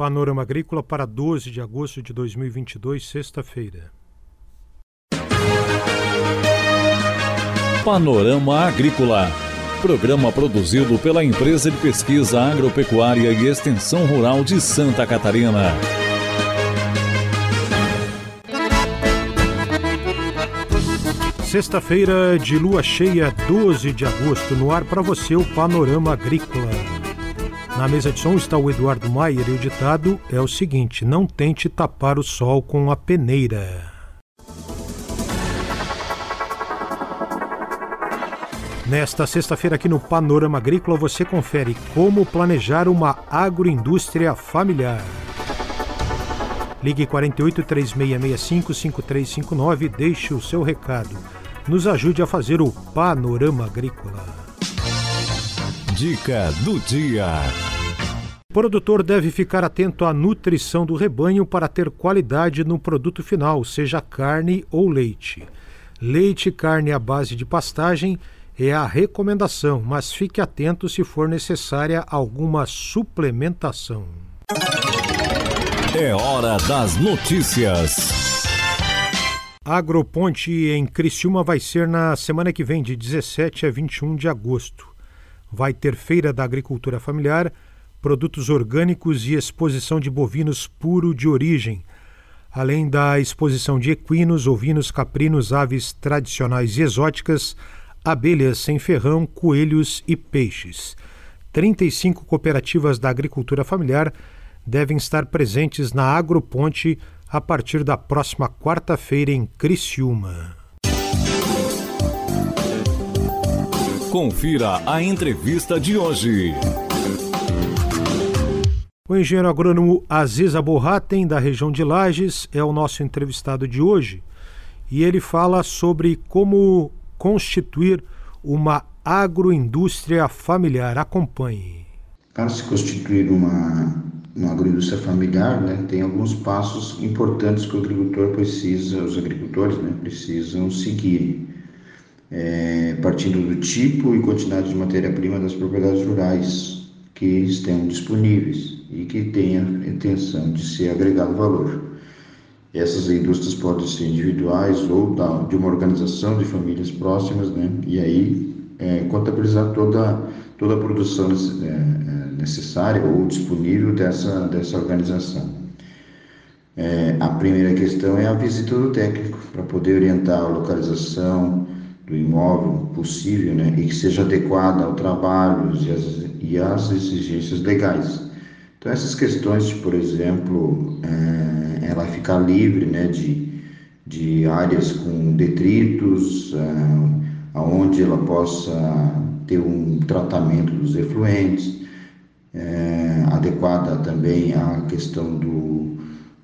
Panorama Agrícola para 12 de agosto de 2022, sexta-feira. Panorama Agrícola. Programa produzido pela Empresa de Pesquisa Agropecuária e Extensão Rural de Santa Catarina. Sexta-feira de lua cheia, 12 de agosto, no ar para você o Panorama Agrícola. Na mesa de som está o Eduardo Maier e o ditado é o seguinte: não tente tapar o sol com a peneira. Nesta sexta-feira, aqui no Panorama Agrícola, você confere como planejar uma agroindústria familiar. Ligue 48 3665 5359 e deixe o seu recado nos ajude a fazer o panorama agrícola. Dica do dia. O produtor deve ficar atento à nutrição do rebanho para ter qualidade no produto final, seja carne ou leite. Leite e carne à base de pastagem é a recomendação, mas fique atento se for necessária alguma suplementação. É hora das notícias. Agroponte em Criciúma vai ser na semana que vem, de 17 a 21 de agosto. Vai ter feira da agricultura familiar, produtos orgânicos e exposição de bovinos puro de origem, além da exposição de equinos, ovinos, caprinos, aves tradicionais e exóticas, abelhas sem ferrão, coelhos e peixes. 35 cooperativas da agricultura familiar devem estar presentes na Agroponte a partir da próxima quarta-feira em Criciúma. Confira a entrevista de hoje. O engenheiro agrônomo Aziz Aborratem, da região de Lages, é o nosso entrevistado de hoje e ele fala sobre como constituir uma agroindústria familiar. Acompanhe. Para se constituir uma na agroindústria familiar, né, tem alguns passos importantes que o agricultor precisa, os agricultores, né, precisam seguir, é, partindo do tipo e quantidade de matéria-prima das propriedades rurais que estão disponíveis e que tenha intenção de ser agregado valor. Essas indústrias podem ser individuais ou da, de uma organização de famílias próximas, né, e aí é, contabilizar toda toda a produção é, é, necessária ou disponível dessa, dessa organização. É, a primeira questão é a visita do técnico, para poder orientar a localização do imóvel possível né, e que seja adequada ao trabalho e às, e às exigências legais. Então, essas questões, por exemplo, é, ela ficar livre né, de, de áreas com detritos, é, aonde ela possa ter um tratamento dos efluentes, é, adequada também à questão do,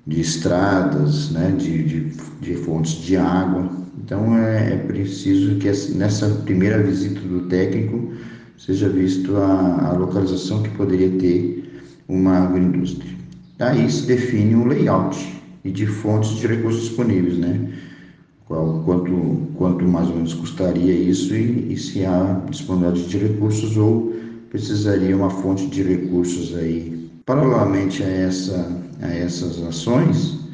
de estradas, né, de, de, de fontes de água. Então é, é, preciso que nessa primeira visita do técnico seja visto a, a localização que poderia ter uma agroindústria. Aí se define um layout e de fontes de recursos disponíveis, né? qual, quanto, quanto mais ou menos custaria isso e, e se há disponibilidade de recursos ou precisaria uma fonte de recursos aí. Paralelamente a, essa, a essas ações,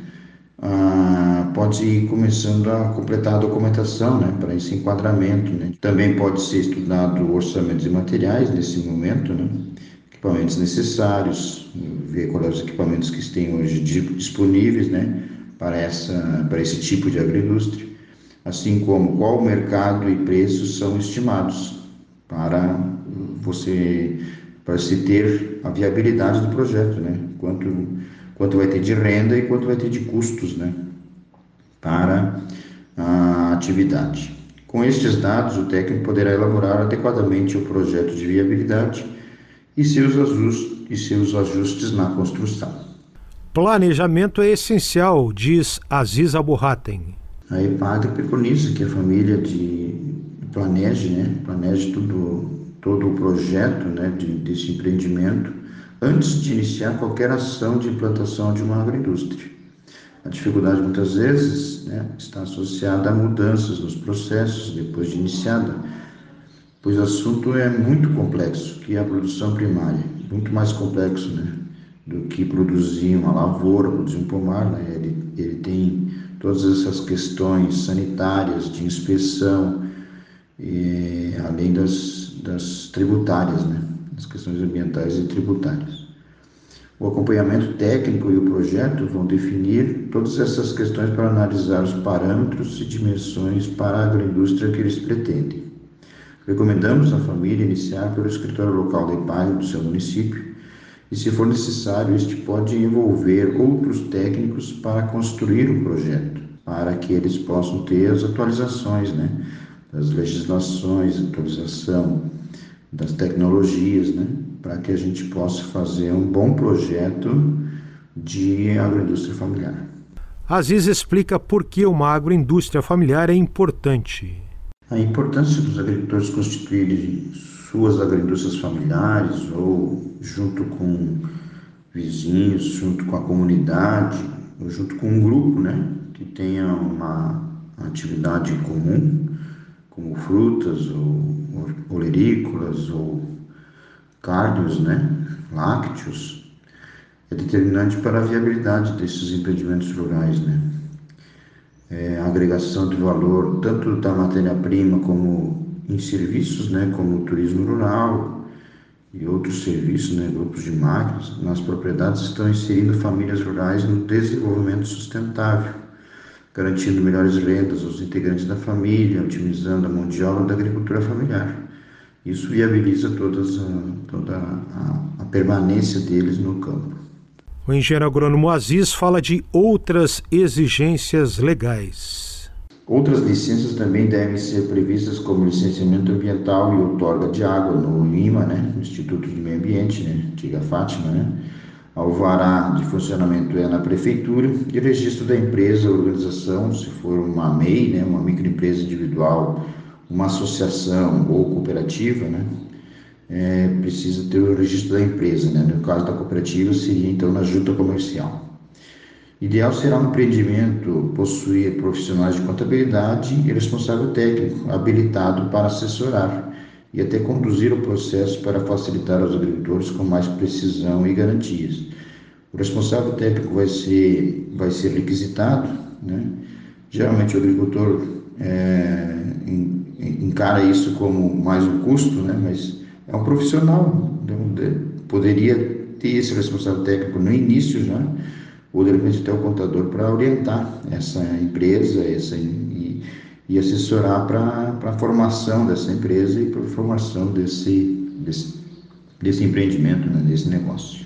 ah, pode ir começando a completar a documentação né, para esse enquadramento. Né. Também pode ser estudado orçamentos e materiais nesse momento, né, equipamentos necessários, ver quais os equipamentos que têm hoje disponíveis, né, para, essa, para esse tipo de agroindústria, assim como qual mercado e preços são estimados para você para se ter a viabilidade do projeto, né? Quanto quanto vai ter de renda e quanto vai ter de custos, né? Para a atividade. Com estes dados, o técnico poderá elaborar adequadamente o projeto de viabilidade e seus ajustes, e seus ajustes na construção. Planejamento é essencial, diz Aziz Aburratem. A EPAG preconiza que a família de planeje, né, planeje tudo, todo o projeto né, de, desse empreendimento antes de iniciar qualquer ação de implantação de uma agroindústria. A dificuldade muitas vezes né, está associada a mudanças nos processos depois de iniciada, pois o assunto é muito complexo, que é a produção primária, muito mais complexo, né? do que produzir uma lavoura, produzir um pomar, né? ele, ele tem todas essas questões sanitárias, de inspeção, e, além das, das tributárias, né? As questões ambientais e tributárias. O acompanhamento técnico e o projeto vão definir todas essas questões para analisar os parâmetros e dimensões para a agroindústria que eles pretendem. Recomendamos à família iniciar pelo escritório local da IPAG do seu município e, se for necessário, este pode envolver outros técnicos para construir o projeto, para que eles possam ter as atualizações né, das legislações, atualização das tecnologias, né, para que a gente possa fazer um bom projeto de agroindústria familiar. Aziz explica por que uma agroindústria familiar é importante. A importância dos agricultores constituírem suas agroindústrias familiares ou junto com vizinhos, junto com a comunidade, ou junto com um grupo, né, que tenha uma atividade comum, como frutas ou olerícolas ou carnes, né, lácteos, é determinante para a viabilidade desses empreendimentos rurais, né. É, a agregação de valor tanto da matéria-prima como em serviços, né, como o turismo rural e outros serviços, né, grupos de máquinas, nas propriedades estão inserindo famílias rurais no desenvolvimento sustentável, garantindo melhores rendas aos integrantes da família, otimizando a mão de obra da agricultura familiar. Isso viabiliza todas a, toda a, a permanência deles no campo. O engenheiro agrônomo Aziz fala de outras exigências legais. Outras licenças também devem ser previstas, como licenciamento ambiental e outorga de água no IMA, né, Instituto de Meio Ambiente, né, antiga Fátima, né, alvará de funcionamento é na prefeitura e registro da empresa, organização, se for uma MEI, né, uma microempresa individual, uma associação ou cooperativa, né, é, precisa ter o registro da empresa, né, no caso da cooperativa seria então na junta comercial. Ideal será um empreendimento possuir profissionais de contabilidade e responsável técnico habilitado para assessorar e até conduzir o processo para facilitar aos agricultores com mais precisão e garantias. O responsável técnico vai ser, vai ser requisitado, né? geralmente o agricultor é, encara isso como mais um custo, né? mas é um profissional, então, poderia ter esse responsável técnico no início já, ou de repente até o contador para orientar essa empresa essa, e, assessorar para a formação dessa empresa e para a formação desse, desse, desse empreendimento, né, desse negócio,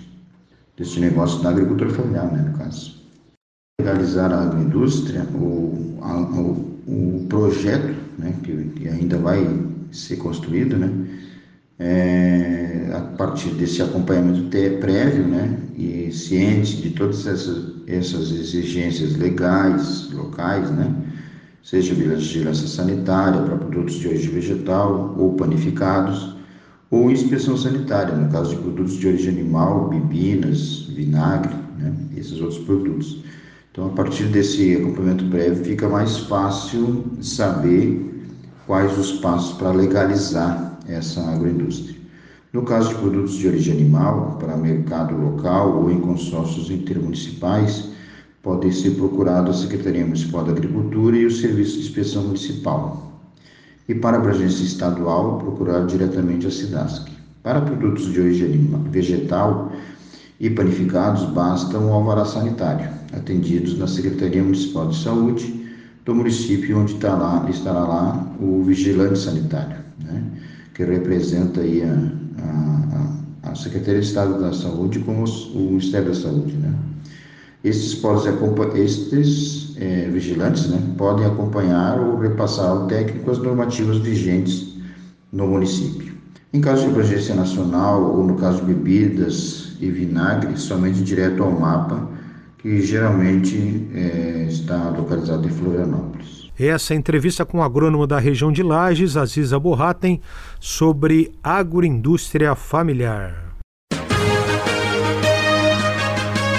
desse negócio da agricultura familiar, né, no caso. Legalizar a agroindústria, o, a, o, o projeto né, que, que ainda vai ser construído, né, é, a partir desse acompanhamento prévio né, e ciente de todas essas, essas exigências legais, locais, né, seja vigilância sanitária para produtos de origem vegetal ou panificados, ou inspeção sanitária, no caso de produtos de origem animal, bebidas, vinagre, né, esses outros produtos. Então, a partir desse acompanhamento prévio, fica mais fácil saber quais os passos para legalizar essa agroindústria. No caso de produtos de origem animal, para mercado local ou em consórcios intermunicipais, podem ser procurados a Secretaria Municipal da Agricultura e o Serviço de Inspeção Municipal. E para abrangência estadual, procurar diretamente a SIDASC. Para produtos de origem vegetal e panificados, basta um alvará sanitário, atendidos na Secretaria Municipal de Saúde do município onde está lá, estará lá o vigilante sanitário. Né? que representa aí a, a, a Secretaria de Estado da Saúde com os, o Ministério da Saúde, né? Estes, podem, estes é, vigilantes né, podem acompanhar ou repassar ao técnico as normativas vigentes no município. Em caso de abrangência nacional ou no caso de bebidas e vinagre, somente direto ao mapa, que geralmente é, está localizado em Florianópolis. Essa entrevista com o agrônomo da região de Lages, Aziza Borratem, sobre agroindústria familiar.